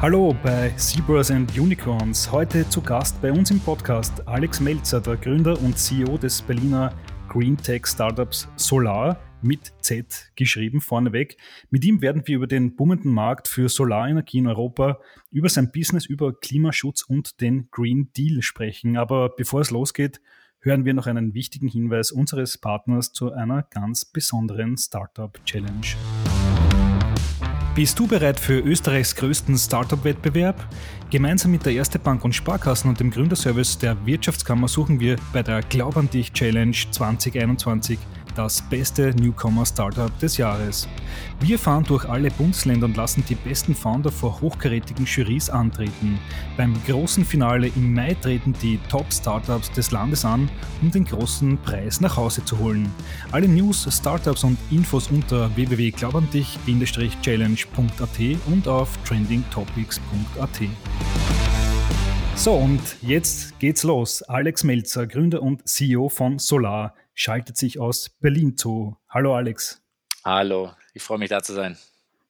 Hallo bei Zebras and Unicorns. Heute zu Gast bei uns im Podcast Alex Melzer, der Gründer und CEO des Berliner Green Tech Startups Solar mit Z geschrieben vorneweg. Mit ihm werden wir über den boomenden Markt für Solarenergie in Europa, über sein Business, über Klimaschutz und den Green Deal sprechen. Aber bevor es losgeht, hören wir noch einen wichtigen Hinweis unseres Partners zu einer ganz besonderen Startup Challenge. Bist du bereit für Österreichs größten Startup-Wettbewerb? Gemeinsam mit der Erste Bank und Sparkassen und dem Gründerservice der Wirtschaftskammer suchen wir bei der Glaub an dich Challenge 2021 das beste Newcomer-Startup des Jahres. Wir fahren durch alle Bundesländer und lassen die besten Founder vor hochkarätigen Jurys antreten. Beim großen Finale im Mai treten die Top-Startups des Landes an, um den großen Preis nach Hause zu holen. Alle News, Startups und Infos unter www.glaubandich-challenge.at und auf trendingtopics.at. So, und jetzt geht's los. Alex Melzer, Gründer und CEO von Solar schaltet sich aus Berlin zu. Hallo Alex. Hallo, ich freue mich da zu sein.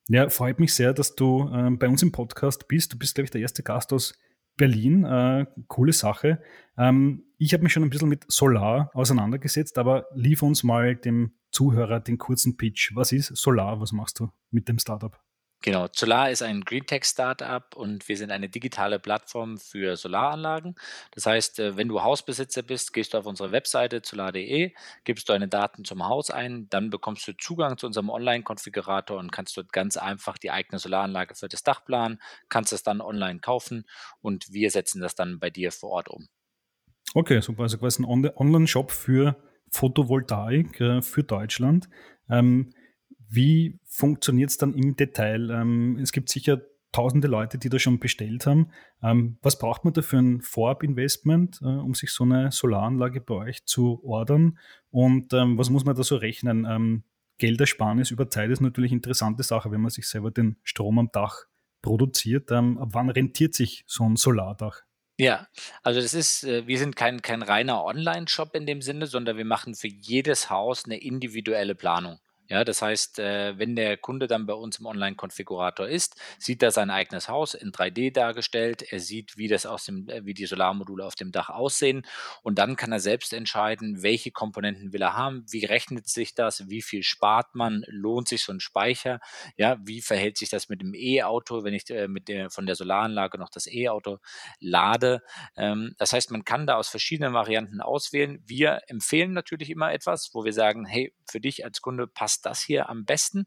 Ja, freut mich sehr, dass du ähm, bei uns im Podcast bist. Du bist, glaube ich, der erste Gast aus Berlin. Äh, coole Sache. Ähm, ich habe mich schon ein bisschen mit Solar auseinandergesetzt, aber lief uns mal dem Zuhörer den kurzen Pitch. Was ist Solar? Was machst du mit dem Startup? Genau, Solar ist ein Greentech-Startup und wir sind eine digitale Plattform für Solaranlagen. Das heißt, äh, wenn du Hausbesitzer bist, gehst du auf unsere Webseite solar.de, gibst deine Daten zum Haus ein, dann bekommst du Zugang zu unserem Online-Konfigurator und kannst dort ganz einfach die eigene Solaranlage für das Dach planen, kannst es dann online kaufen und wir setzen das dann bei dir vor Ort um. Okay, super. Also quasi ein Online-Shop für Photovoltaik äh, für Deutschland. Ähm, wie funktioniert es dann im Detail? Ähm, es gibt sicher tausende Leute, die da schon bestellt haben. Ähm, was braucht man da für ein Vorab-Investment, äh, um sich so eine Solaranlage bei euch zu ordern? Und ähm, was muss man da so rechnen? Ähm, Geldersparnis über Zeit ist natürlich eine interessante Sache, wenn man sich selber den Strom am Dach produziert. Ähm, ab wann rentiert sich so ein Solardach? Ja, also das ist, äh, wir sind kein, kein reiner Online-Shop in dem Sinne, sondern wir machen für jedes Haus eine individuelle Planung. Ja, das heißt, äh, wenn der Kunde dann bei uns im Online-Konfigurator ist, sieht er sein eigenes Haus in 3D dargestellt. Er sieht, wie das aus dem, äh, wie die Solarmodule auf dem Dach aussehen. Und dann kann er selbst entscheiden, welche Komponenten will er haben, wie rechnet sich das, wie viel spart man, lohnt sich so ein Speicher, ja, wie verhält sich das mit dem E-Auto, wenn ich äh, mit der, von der Solaranlage noch das E-Auto lade. Ähm, das heißt, man kann da aus verschiedenen Varianten auswählen. Wir empfehlen natürlich immer etwas, wo wir sagen, hey, für dich als Kunde passt passt das hier am besten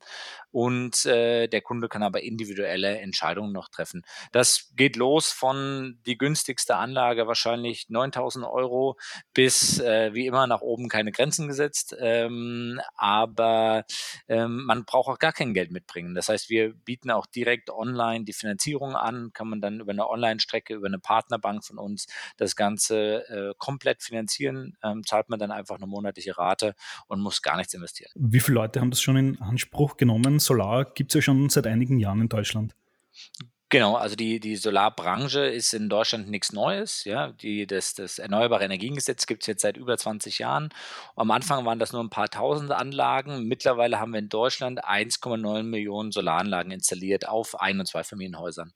und äh, der Kunde kann aber individuelle Entscheidungen noch treffen. Das geht los von die günstigste Anlage wahrscheinlich 9000 Euro bis äh, wie immer nach oben keine Grenzen gesetzt, ähm, aber ähm, man braucht auch gar kein Geld mitbringen. Das heißt, wir bieten auch direkt online die Finanzierung an, kann man dann über eine Online-Strecke, über eine Partnerbank von uns das Ganze äh, komplett finanzieren, ähm, zahlt man dann einfach eine monatliche Rate und muss gar nichts investieren. Wie viele Leute haben das schon in Anspruch genommen. Solar gibt es ja schon seit einigen Jahren in Deutschland. Genau, also die, die Solarbranche ist in Deutschland nichts Neues. Ja, die, das, das Erneuerbare Energiengesetz gibt es jetzt seit über 20 Jahren. Am Anfang waren das nur ein paar tausend Anlagen. Mittlerweile haben wir in Deutschland 1,9 Millionen Solaranlagen installiert auf Ein- und Zweifamilienhäusern.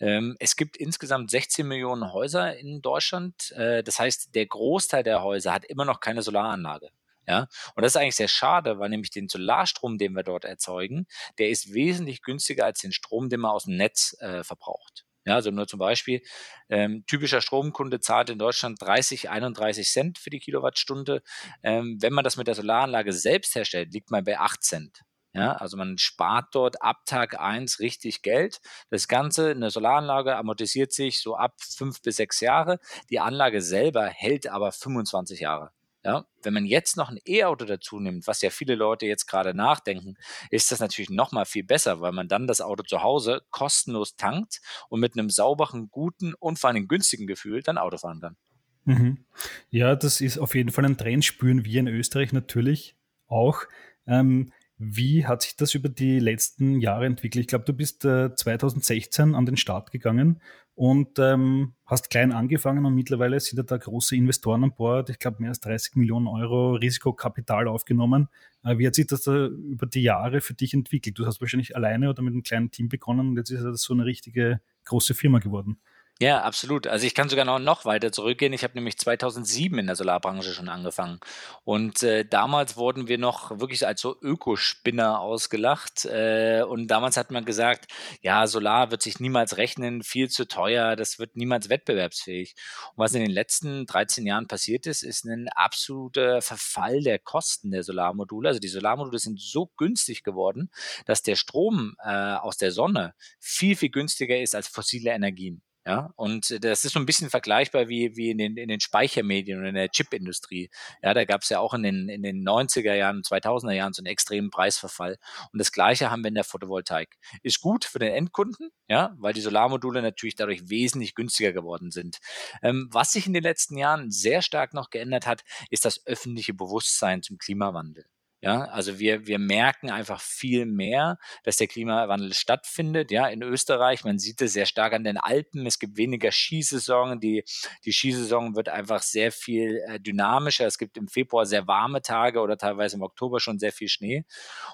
Ähm, es gibt insgesamt 16 Millionen Häuser in Deutschland. Äh, das heißt, der Großteil der Häuser hat immer noch keine Solaranlage. Ja, und das ist eigentlich sehr schade, weil nämlich den Solarstrom, den wir dort erzeugen, der ist wesentlich günstiger als den Strom, den man aus dem Netz äh, verbraucht. Ja, also nur zum Beispiel, ähm, typischer Stromkunde zahlt in Deutschland 30, 31 Cent für die Kilowattstunde. Ähm, wenn man das mit der Solaranlage selbst herstellt, liegt man bei 8 Cent. Ja, also man spart dort ab Tag 1 richtig Geld. Das Ganze, eine Solaranlage amortisiert sich so ab fünf bis sechs Jahre. Die Anlage selber hält aber 25 Jahre. Ja, wenn man jetzt noch ein E-Auto dazu nimmt, was ja viele Leute jetzt gerade nachdenken, ist das natürlich noch mal viel besser, weil man dann das Auto zu Hause kostenlos tankt und mit einem sauberen, guten und vor allem günstigen Gefühl dann Auto fahren kann. Mhm. Ja, das ist auf jeden Fall ein Trend, spüren wir in Österreich natürlich auch. Ähm, wie hat sich das über die letzten Jahre entwickelt? Ich glaube, du bist äh, 2016 an den Start gegangen und ähm, hast klein angefangen und mittlerweile sind ja da große Investoren an Bord. Ich glaube, mehr als 30 Millionen Euro Risikokapital aufgenommen. Äh, wie hat sich das da über die Jahre für dich entwickelt? Du hast wahrscheinlich alleine oder mit einem kleinen Team begonnen und jetzt ist das so eine richtige große Firma geworden. Ja, absolut. Also ich kann sogar noch, weiter zurückgehen. Ich habe nämlich 2007 in der Solarbranche schon angefangen. Und äh, damals wurden wir noch wirklich als so Ökospinner ausgelacht. Äh, und damals hat man gesagt, ja, Solar wird sich niemals rechnen, viel zu teuer, das wird niemals wettbewerbsfähig. Und was in den letzten 13 Jahren passiert ist, ist ein absoluter Verfall der Kosten der Solarmodule. Also die Solarmodule sind so günstig geworden, dass der Strom äh, aus der Sonne viel, viel günstiger ist als fossile Energien. Ja, und das ist so ein bisschen vergleichbar wie, wie in, den, in den Speichermedien und in der Chipindustrie. Ja, da gab es ja auch in den, in den 90er Jahren, 2000er Jahren so einen extremen Preisverfall. Und das Gleiche haben wir in der Photovoltaik. Ist gut für den Endkunden, ja, weil die Solarmodule natürlich dadurch wesentlich günstiger geworden sind. Ähm, was sich in den letzten Jahren sehr stark noch geändert hat, ist das öffentliche Bewusstsein zum Klimawandel. Ja, also wir, wir merken einfach viel mehr, dass der Klimawandel stattfindet. Ja, in Österreich, man sieht es sehr stark an den Alpen. Es gibt weniger Skisaison. Die, die Skisaison wird einfach sehr viel äh, dynamischer. Es gibt im Februar sehr warme Tage oder teilweise im Oktober schon sehr viel Schnee.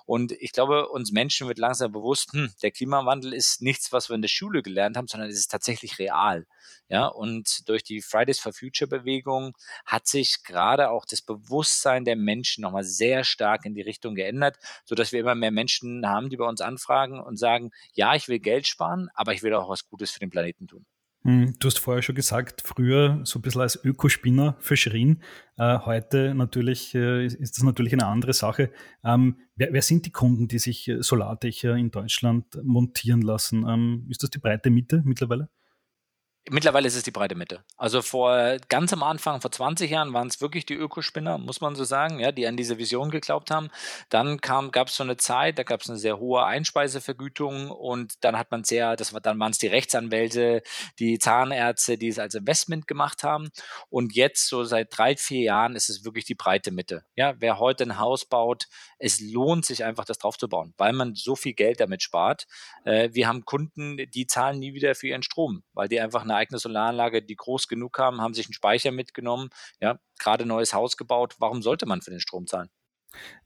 Und ich glaube, uns Menschen wird langsam bewusst, hm, der Klimawandel ist nichts, was wir in der Schule gelernt haben, sondern es ist tatsächlich real. Ja, und durch die Fridays for Future Bewegung hat sich gerade auch das Bewusstsein der Menschen nochmal sehr stark in die Richtung geändert, sodass wir immer mehr Menschen haben, die bei uns anfragen und sagen, ja, ich will Geld sparen, aber ich will auch was Gutes für den Planeten tun. Hm, du hast vorher schon gesagt, früher so ein bisschen als Ökospinner verschrien. Äh, heute natürlich äh, ist das natürlich eine andere Sache. Ähm, wer, wer, sind die Kunden, die sich äh, Solardächer in Deutschland montieren lassen? Ähm, ist das die breite Mitte mittlerweile? Mittlerweile ist es die breite Mitte. Also vor ganz am Anfang, vor 20 Jahren, waren es wirklich die Ökospinner, muss man so sagen, ja, die an diese Vision geglaubt haben. Dann gab es so eine Zeit, da gab es eine sehr hohe Einspeisevergütung und dann hat man sehr, das war, dann waren es die Rechtsanwälte, die Zahnärzte, die es als Investment gemacht haben. Und jetzt, so seit drei, vier Jahren, ist es wirklich die breite Mitte. Ja, wer heute ein Haus baut, es lohnt sich einfach, das drauf zu bauen, weil man so viel Geld damit spart. Äh, wir haben Kunden, die zahlen nie wieder für ihren Strom, weil die einfach eine eigene Solaranlage, die groß genug haben, haben sich einen Speicher mitgenommen, ja, gerade neues Haus gebaut. Warum sollte man für den Strom zahlen?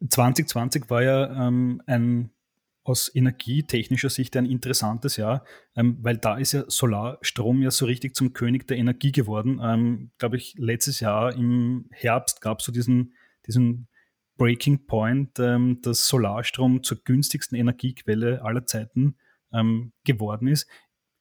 2020 war ja ähm, ein aus energietechnischer Sicht ein interessantes Jahr, ähm, weil da ist ja Solarstrom ja so richtig zum König der Energie geworden. Ähm, Glaube ich, letztes Jahr im Herbst gab es so diesen, diesen Breaking Point, ähm, dass Solarstrom zur günstigsten Energiequelle aller Zeiten ähm, geworden ist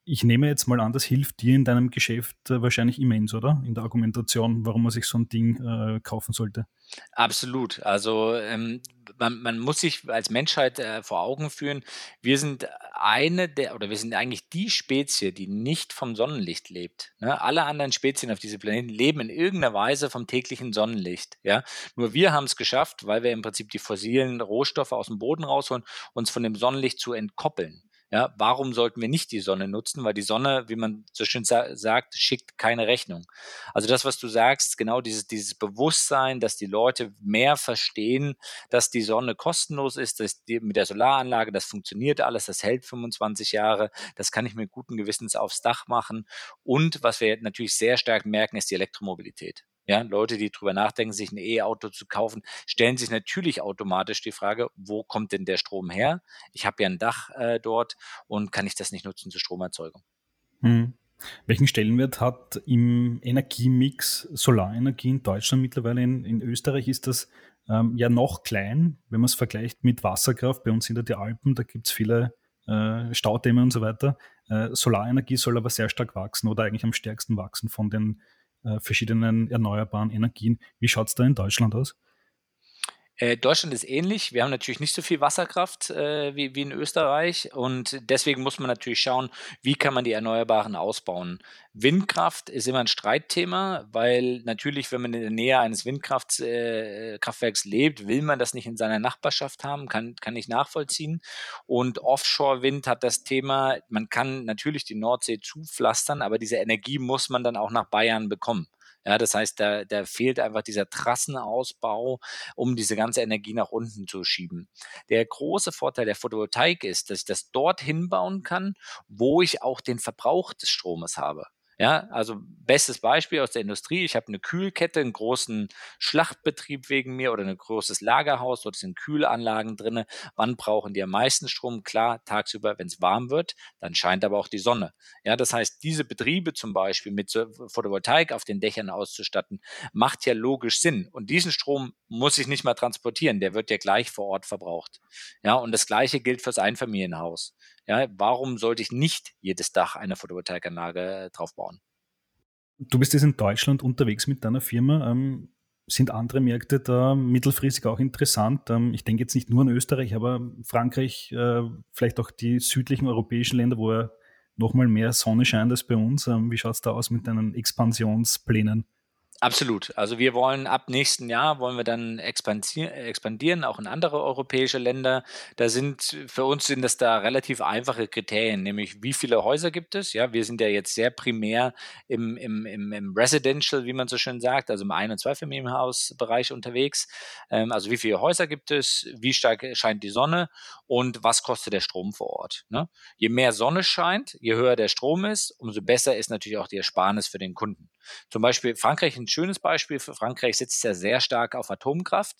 ich nehme jetzt mal an, das hilft dir in deinem Geschäft äh, wahrscheinlich immens, oder? In der Argumentation, warum man sich so ein Ding äh, kaufen sollte. Absolut. Also ähm, man, man, muss sich als Menschheit äh, vor Augen führen, wir sind eine der, oder wir sind eigentlich die Spezie, die nicht vom Sonnenlicht lebt. Ne? Alle anderen Spezien auf diesem Planeten leben in irgendeiner Weise vom täglichen Sonnenlicht. Ja? Nur wir haben es geschafft, weil wir im Prinzip die fossilen Rohstoffe aus dem Boden rausholen, uns von dem Sonnenlicht zu entkoppeln. Ja, warum sollten wir nicht die Sonne nutzen? Weil die Sonne, wie man so schön sa sagt, schickt keine Rechnung. Also das, was du sagst, genau dieses, dieses Bewusstsein, dass die Leute mehr verstehen, dass die Sonne kostenlos ist, dass die, mit der Solaranlage, das funktioniert alles, das hält 25 Jahre, das kann ich mir guten Gewissens aufs Dach machen. Und was wir natürlich sehr stark merken, ist die Elektromobilität. Ja, Leute, die drüber nachdenken, sich ein E-Auto zu kaufen, stellen sich natürlich automatisch die Frage, wo kommt denn der Strom her? Ich habe ja ein Dach äh, dort und kann ich das nicht nutzen zur Stromerzeugung? Hm. Welchen Stellenwert hat im Energiemix Solarenergie in Deutschland mittlerweile? In, in Österreich ist das ähm, ja noch klein, wenn man es vergleicht mit Wasserkraft. Bei uns sind ja die Alpen, da gibt es viele äh, Staudämme und so weiter. Äh, Solarenergie soll aber sehr stark wachsen oder eigentlich am stärksten wachsen von den äh, verschiedenen erneuerbaren Energien. Wie schaut es da in Deutschland aus? Äh, Deutschland ist ähnlich. Wir haben natürlich nicht so viel Wasserkraft äh, wie, wie in Österreich und deswegen muss man natürlich schauen, wie kann man die Erneuerbaren ausbauen. Windkraft ist immer ein Streitthema, weil natürlich, wenn man in der Nähe eines Windkraftwerks äh, lebt, will man das nicht in seiner Nachbarschaft haben, kann, kann ich nachvollziehen. Und Offshore-Wind hat das Thema, man kann natürlich die Nordsee zupflastern, aber diese Energie muss man dann auch nach Bayern bekommen. Ja, das heißt, da, da fehlt einfach dieser Trassenausbau, um diese ganze Energie nach unten zu schieben. Der große Vorteil der Photovoltaik ist, dass ich das dort hinbauen kann, wo ich auch den Verbrauch des Stromes habe. Ja, also bestes Beispiel aus der Industrie. Ich habe eine Kühlkette, einen großen Schlachtbetrieb wegen mir oder ein großes Lagerhaus. Dort sind Kühlanlagen drin. Wann brauchen die am meisten Strom? Klar, tagsüber, wenn es warm wird, dann scheint aber auch die Sonne. Ja, das heißt, diese Betriebe zum Beispiel mit Photovoltaik auf den Dächern auszustatten, macht ja logisch Sinn. Und diesen Strom muss ich nicht mal transportieren. Der wird ja gleich vor Ort verbraucht. Ja, und das Gleiche gilt fürs Einfamilienhaus. Ja, warum sollte ich nicht jedes Dach eine Photovoltaikanlage drauf bauen? Du bist jetzt in Deutschland unterwegs mit deiner Firma. Ähm, sind andere Märkte da mittelfristig auch interessant? Ähm, ich denke jetzt nicht nur an Österreich, aber Frankreich, äh, vielleicht auch die südlichen europäischen Länder, wo ja nochmal mehr Sonne scheint als bei uns. Ähm, wie schaut es da aus mit deinen Expansionsplänen? Absolut. Also wir wollen ab nächsten Jahr wollen wir dann expandieren, auch in andere europäische Länder. Da sind für uns sind das da relativ einfache Kriterien, nämlich wie viele Häuser gibt es? Ja, wir sind ja jetzt sehr primär im, im, im, im Residential, wie man so schön sagt, also im Ein- und Zweifamilienhausbereich unterwegs. Ähm, also wie viele Häuser gibt es? Wie stark scheint die Sonne? Und was kostet der Strom vor Ort? Ne? Je mehr Sonne scheint, je höher der Strom ist, umso besser ist natürlich auch die Ersparnis für den Kunden. Zum Beispiel Frankreich, ein schönes Beispiel für Frankreich sitzt ja sehr stark auf Atomkraft.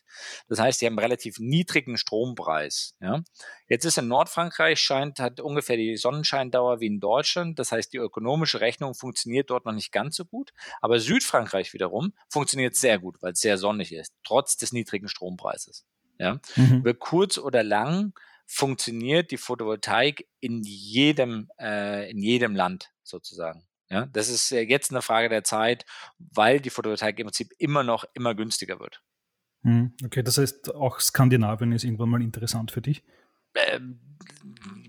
Das heißt, sie haben einen relativ niedrigen Strompreis. Ja. Jetzt ist in Nordfrankreich scheint, hat ungefähr die Sonnenscheindauer wie in Deutschland. Das heißt, die ökonomische Rechnung funktioniert dort noch nicht ganz so gut. Aber Südfrankreich wiederum funktioniert sehr gut, weil es sehr sonnig ist, trotz des niedrigen Strompreises. Ja. Mhm. Über kurz oder lang funktioniert die Photovoltaik in jedem, äh, in jedem Land sozusagen. Ja, das ist jetzt eine Frage der Zeit, weil die Photovoltaik im Prinzip immer noch immer günstiger wird. Hm, okay, das heißt, auch Skandinavien ist irgendwann mal interessant für dich? Ähm,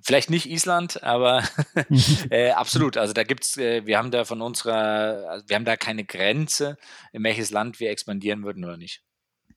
vielleicht nicht Island, aber äh, absolut. Also da gibt's, äh, wir haben da von unserer, also wir haben da keine Grenze, in welches Land wir expandieren würden oder nicht.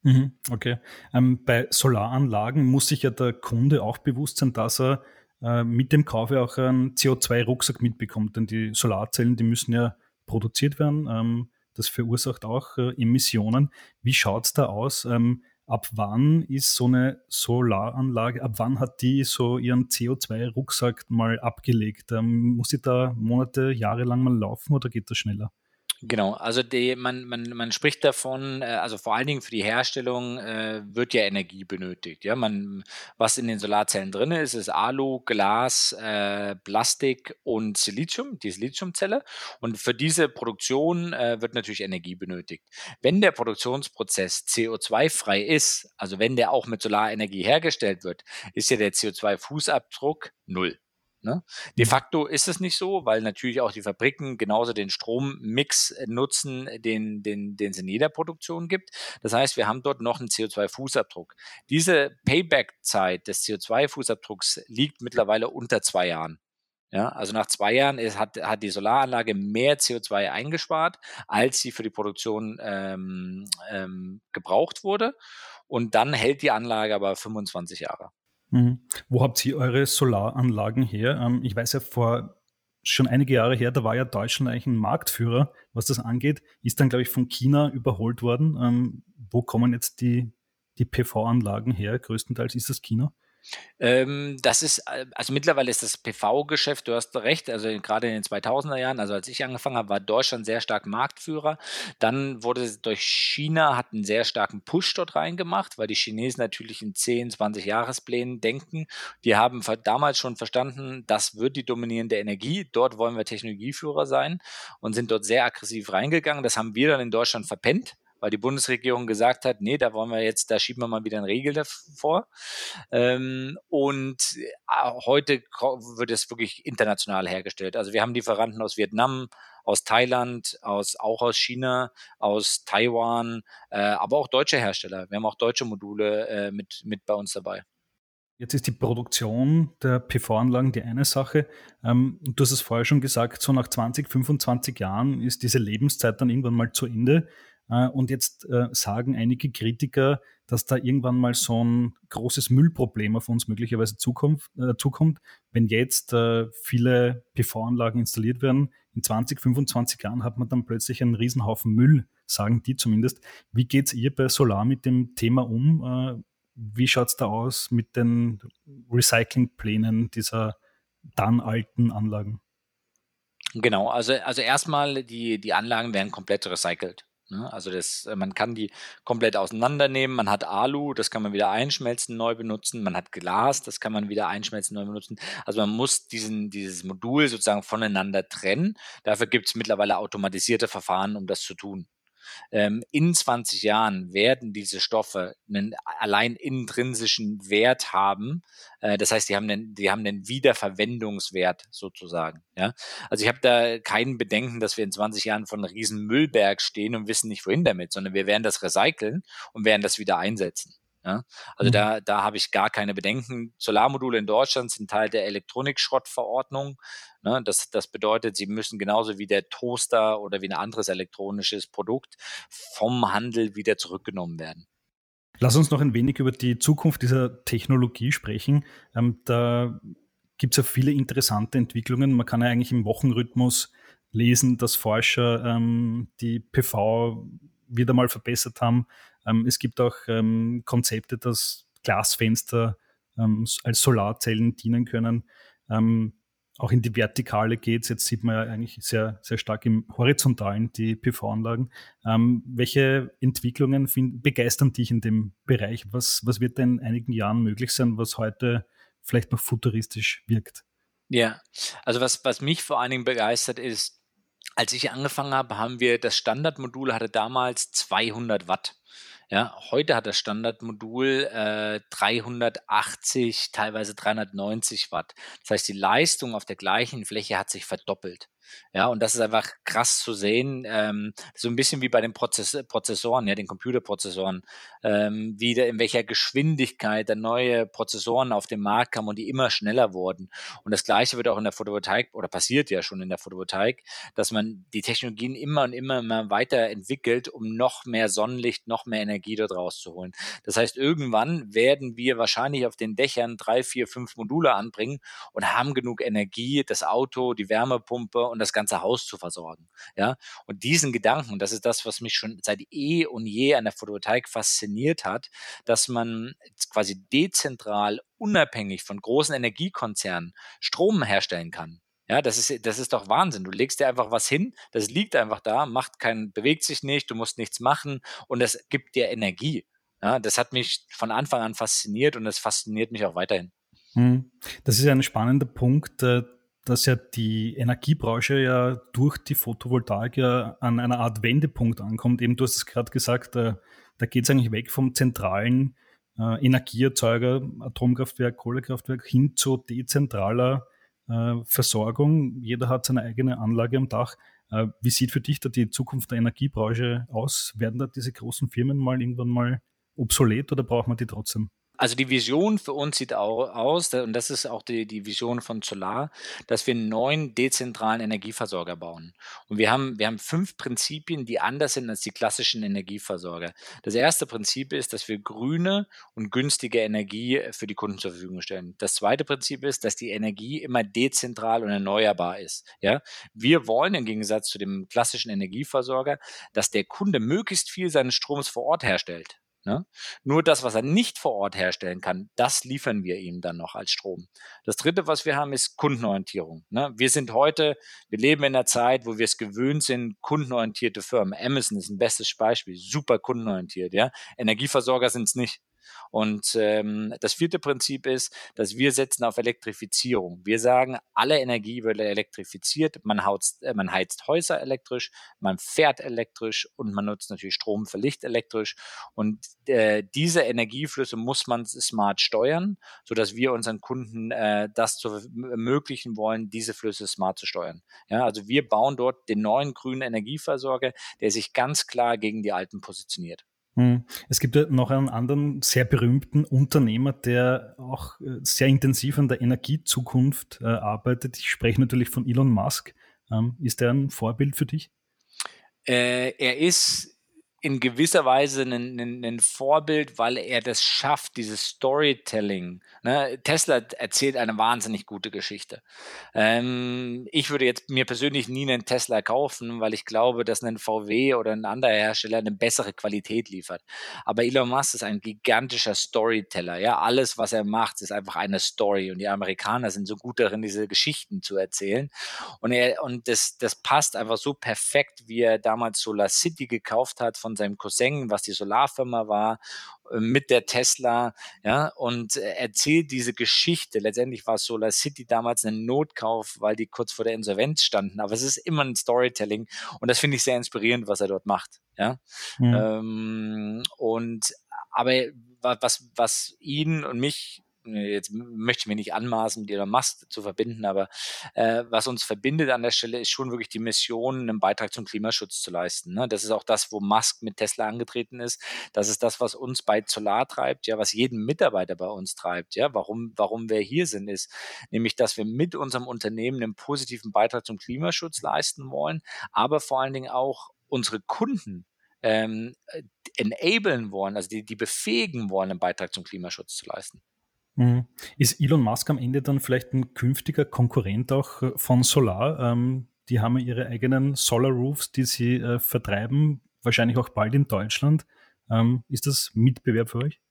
Mhm, okay. Ähm, bei Solaranlagen muss sich ja der Kunde auch bewusst sein, dass er äh, mit dem Kauf ja auch einen CO2-Rucksack mitbekommt. Denn die Solarzellen, die müssen ja produziert werden. Ähm, das verursacht auch äh, Emissionen. Wie schaut es da aus? Ähm, ab wann ist so eine Solaranlage, ab wann hat die so ihren CO2-Rucksack mal abgelegt? Ähm, muss sie da Monate, Jahre lang mal laufen oder geht das schneller? Genau, also die, man, man, man spricht davon, äh, also vor allen Dingen für die Herstellung äh, wird ja Energie benötigt. Ja, man, was in den Solarzellen drin ist, ist Alu, Glas, äh, Plastik und Silizium, die Siliziumzelle. Und für diese Produktion äh, wird natürlich Energie benötigt. Wenn der Produktionsprozess CO2-frei ist, also wenn der auch mit Solarenergie hergestellt wird, ist ja der CO2-Fußabdruck null. Ne? De mhm. facto ist es nicht so, weil natürlich auch die Fabriken genauso den Strommix nutzen, den, den, den es in jeder Produktion gibt. Das heißt, wir haben dort noch einen CO2-Fußabdruck. Diese Payback-Zeit des CO2-Fußabdrucks liegt mittlerweile unter zwei Jahren. Ja, also nach zwei Jahren ist, hat, hat die Solaranlage mehr CO2 eingespart, als sie für die Produktion ähm, ähm, gebraucht wurde. Und dann hält die Anlage aber 25 Jahre. Mhm. Wo habt ihr eure Solaranlagen her? Ähm, ich weiß ja vor schon einige Jahre her, da war ja Deutschland eigentlich ein Marktführer, was das angeht, ist dann, glaube ich, von China überholt worden. Ähm, wo kommen jetzt die, die PV-Anlagen her? Größtenteils ist das China? Ähm, das ist, äh, also mittlerweile ist das PV-Geschäft, du hast recht, also gerade in den 2000er Jahren, also als ich angefangen habe, war Deutschland sehr stark Marktführer. Dann wurde durch China, hat einen sehr starken Push dort reingemacht, weil die Chinesen natürlich in 10, 20 Jahresplänen denken. Die haben damals schon verstanden, das wird die dominierende Energie. Dort wollen wir Technologieführer sein und sind dort sehr aggressiv reingegangen. Das haben wir dann in Deutschland verpennt weil die Bundesregierung gesagt hat, nee, da wollen wir jetzt, da schieben wir mal wieder einen Regel davor. Ähm, und äh, heute wird es wirklich international hergestellt. Also wir haben Lieferanten aus Vietnam, aus Thailand, aus, auch aus China, aus Taiwan, äh, aber auch deutsche Hersteller. Wir haben auch deutsche Module äh, mit, mit bei uns dabei. Jetzt ist die Produktion der PV-Anlagen die eine Sache. Ähm, du hast es vorher schon gesagt, so nach 20, 25 Jahren ist diese Lebenszeit dann irgendwann mal zu Ende. Äh, und jetzt äh, sagen einige Kritiker, dass da irgendwann mal so ein großes Müllproblem auf uns möglicherweise zukommt, äh, zukommt wenn jetzt viele PV-Anlagen installiert werden. In 20, 25 Jahren hat man dann plötzlich einen Riesenhaufen Müll, sagen die zumindest. Wie geht's ihr bei Solar mit dem Thema um? Wie schaut's da aus mit den Recyclingplänen dieser dann alten Anlagen? Genau, also also erstmal die die Anlagen werden komplett recycelt? Also, das äh, man kann die komplett auseinandernehmen. Man hat Alu, das kann man wieder einschmelzen, neu benutzen. Man hat Glas, das kann man wieder einschmelzen, neu benutzen. Also, man muss diesen dieses Modul sozusagen voneinander trennen. Dafür gibt es mittlerweile automatisierte Verfahren, um das zu tun. Ähm, in 20 Jahren werden diese Stoffe einen allein intrinsischen Wert haben. Äh, das heißt, die haben einen, die haben einen Wiederverwendungswert sozusagen. Ja? Also ich habe da keinen Bedenken, dass wir in 20 Jahren von einem riesen Müllberg stehen und wissen nicht, wohin damit, sondern wir werden das recyceln und werden das wieder einsetzen. Ja? Also mhm. da, da habe ich gar keine Bedenken. Solarmodule in Deutschland sind Teil der Elektronikschrottverordnung. Ne? Das, das bedeutet, sie müssen genauso wie der Toaster oder wie ein anderes elektronisches Produkt vom Handel wieder zurückgenommen werden. Lass uns noch ein wenig über die Zukunft dieser Technologie sprechen. Ähm, da gibt es ja viele interessante Entwicklungen. Man kann ja eigentlich im Wochenrhythmus lesen, dass Forscher ähm, die PV wieder mal verbessert haben. Ähm, es gibt auch ähm, Konzepte, dass Glasfenster ähm, als Solarzellen dienen können. Ähm, auch in die Vertikale geht es. Jetzt sieht man ja eigentlich sehr, sehr stark im Horizontalen die PV-Anlagen. Ähm, welche Entwicklungen find, begeistern dich in dem Bereich? Was, was wird denn in einigen Jahren möglich sein, was heute vielleicht noch futuristisch wirkt? Ja, also was, was mich vor allen Dingen begeistert ist, als ich angefangen habe, haben wir das Standardmodul hatte damals 200 Watt. Ja, heute hat das Standardmodul äh, 380, teilweise 390 Watt. Das heißt, die Leistung auf der gleichen Fläche hat sich verdoppelt. Ja, und das ist einfach krass zu sehen. Ähm, so ein bisschen wie bei den Prozess Prozessoren, ja, den Computerprozessoren, ähm, wie der, in welcher Geschwindigkeit da neue Prozessoren auf den Markt kamen und die immer schneller wurden. Und das Gleiche wird auch in der Photovoltaik oder passiert ja schon in der Photovoltaik, dass man die Technologien immer und immer, immer weiter entwickelt, um noch mehr Sonnenlicht, noch mehr Energie dort rauszuholen. Das heißt, irgendwann werden wir wahrscheinlich auf den Dächern drei, vier, fünf Module anbringen und haben genug Energie, das Auto, die Wärmepumpe und das ganze Haus zu versorgen. Ja, und diesen Gedanken, das ist das, was mich schon seit eh und je an der Photovoltaik fasziniert hat, dass man quasi dezentral unabhängig von großen Energiekonzernen Strom herstellen kann. Ja, das ist, das ist doch Wahnsinn. Du legst dir einfach was hin, das liegt einfach da, macht kein, bewegt sich nicht, du musst nichts machen und das gibt dir Energie. Ja, das hat mich von Anfang an fasziniert und das fasziniert mich auch weiterhin. Hm. Das ist ein spannender Punkt, äh, dass ja die Energiebranche ja durch die Photovoltaik ja an einer Art Wendepunkt ankommt. Eben, du hast es gerade gesagt, da, da geht es eigentlich weg vom zentralen äh, Energieerzeuger, Atomkraftwerk, Kohlekraftwerk hin zu dezentraler äh, Versorgung. Jeder hat seine eigene Anlage am Dach. Äh, wie sieht für dich da die Zukunft der Energiebranche aus? Werden da diese großen Firmen mal irgendwann mal obsolet oder braucht man die trotzdem? Also die Vision für uns sieht auch aus, und das ist auch die, die Vision von Solar, dass wir einen neuen dezentralen Energieversorger bauen. Und wir haben, wir haben fünf Prinzipien, die anders sind als die klassischen Energieversorger. Das erste Prinzip ist, dass wir grüne und günstige Energie für die Kunden zur Verfügung stellen. Das zweite Prinzip ist, dass die Energie immer dezentral und erneuerbar ist. Ja? Wir wollen im Gegensatz zu dem klassischen Energieversorger, dass der Kunde möglichst viel seines Stroms vor Ort herstellt. Ne? Nur das, was er nicht vor Ort herstellen kann, das liefern wir ihm dann noch als Strom. Das dritte, was wir haben, ist Kundenorientierung. Ne? Wir sind heute, wir leben in einer Zeit, wo wir es gewöhnt sind, kundenorientierte Firmen. Amazon ist ein bestes Beispiel, super kundenorientiert. Ja? Energieversorger sind es nicht. Und ähm, das vierte Prinzip ist, dass wir setzen auf Elektrifizierung. Wir sagen, alle Energie wird elektrifiziert. Man, hautzt, äh, man heizt Häuser elektrisch, man fährt elektrisch und man nutzt natürlich Strom für Licht elektrisch. Und äh, diese Energieflüsse muss man smart steuern, sodass wir unseren Kunden äh, das zu ermöglichen wollen, diese Flüsse smart zu steuern. Ja, also wir bauen dort den neuen grünen Energieversorger, der sich ganz klar gegen die alten positioniert. Hm. Es gibt ja noch einen anderen sehr berühmten Unternehmer, der auch äh, sehr intensiv an der Energiezukunft äh, arbeitet. Ich spreche natürlich von Elon Musk. Ähm, ist der ein Vorbild für dich? Äh, er ist in gewisser Weise ein, ein, ein, Vorbild, weil er das schafft, dieses Storytelling. Ne? Tesla erzählt eine wahnsinnig gute Geschichte. Ähm, ich würde jetzt mir persönlich nie einen Tesla kaufen, weil ich glaube, dass ein VW oder ein anderer Hersteller eine bessere Qualität liefert. Aber Elon Musk ist ein gigantischer Storyteller. Ja, alles, was er macht, ist einfach eine Story. Und die Amerikaner sind so gut darin, diese Geschichten zu erzählen. Und er und das, das passt einfach so perfekt, wie er damals Solar City gekauft hat von seinem Cousin, was die Solarfirma war, äh, mit der Tesla, ja, und erzählt diese Geschichte. Letztendlich war Solar City damals ein Notkauf, weil die kurz vor der Insolvenz standen. Aber es ist immer ein Storytelling und das finde ich sehr inspirierend, was er dort macht, ja. Mhm. Ähm, und aber was, was ihn und mich jetzt möchte ich mir nicht anmaßen, mit Elon Musk zu verbinden, aber äh, was uns verbindet an der Stelle ist schon wirklich die Mission, einen Beitrag zum Klimaschutz zu leisten. Ne? Das ist auch das, wo Musk mit Tesla angetreten ist. Das ist das, was uns bei Solar treibt, ja, was jeden Mitarbeiter bei uns treibt, ja, warum, warum wir hier sind, ist nämlich, dass wir mit unserem Unternehmen einen positiven Beitrag zum Klimaschutz leisten wollen, aber vor allen Dingen auch unsere Kunden ähm, enablen wollen, also die, die befähigen wollen, einen Beitrag zum Klimaschutz zu leisten. Mhm. Ist Elon Musk am Ende dann vielleicht ein künftiger Konkurrent auch äh, von Solar? Ähm, die haben ja ihre eigenen Solar Roofs, die sie äh, vertreiben, wahrscheinlich auch bald in Deutschland. Ähm, ist das Mitbewerb für euch?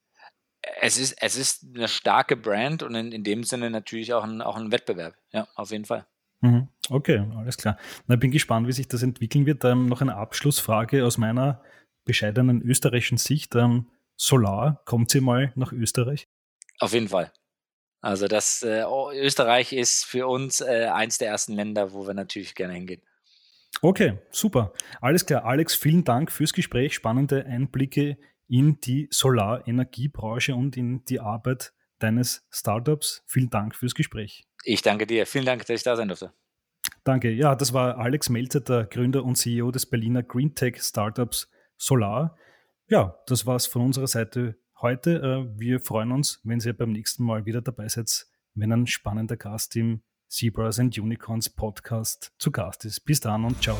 Es ist, es ist eine starke Brand und in, in dem Sinne natürlich auch ein, auch ein Wettbewerb. Ja, auf jeden Fall. Mhm. Okay, alles klar. Na, bin gespannt, wie sich das entwickeln wird. Ähm, noch eine Abschlussfrage aus meiner bescheidenen österreichischen Sicht. Ähm, Solar, kommt sie mal nach Österreich? Auf jeden Fall. Also das äh, Österreich ist für uns äh, eins der ersten Länder, wo wir natürlich gerne hingehen. Okay, super. Alles klar. Alex, vielen Dank fürs Gespräch. Spannende Einblicke in die Solarenergiebranche und in die Arbeit deines Startups. Vielen Dank fürs Gespräch. Ich danke dir. Vielen Dank, dass ich da sein durfte. Danke. Ja, das war Alex Melzer, der Gründer und CEO des Berliner Greentech Startups Solar. Ja, das war's von unserer Seite heute. Äh, wir freuen uns, wenn ihr beim nächsten Mal wieder dabei seid, wenn ein spannender Gast im Zebras and Unicorns Podcast zu Gast ist. Bis dann und ciao.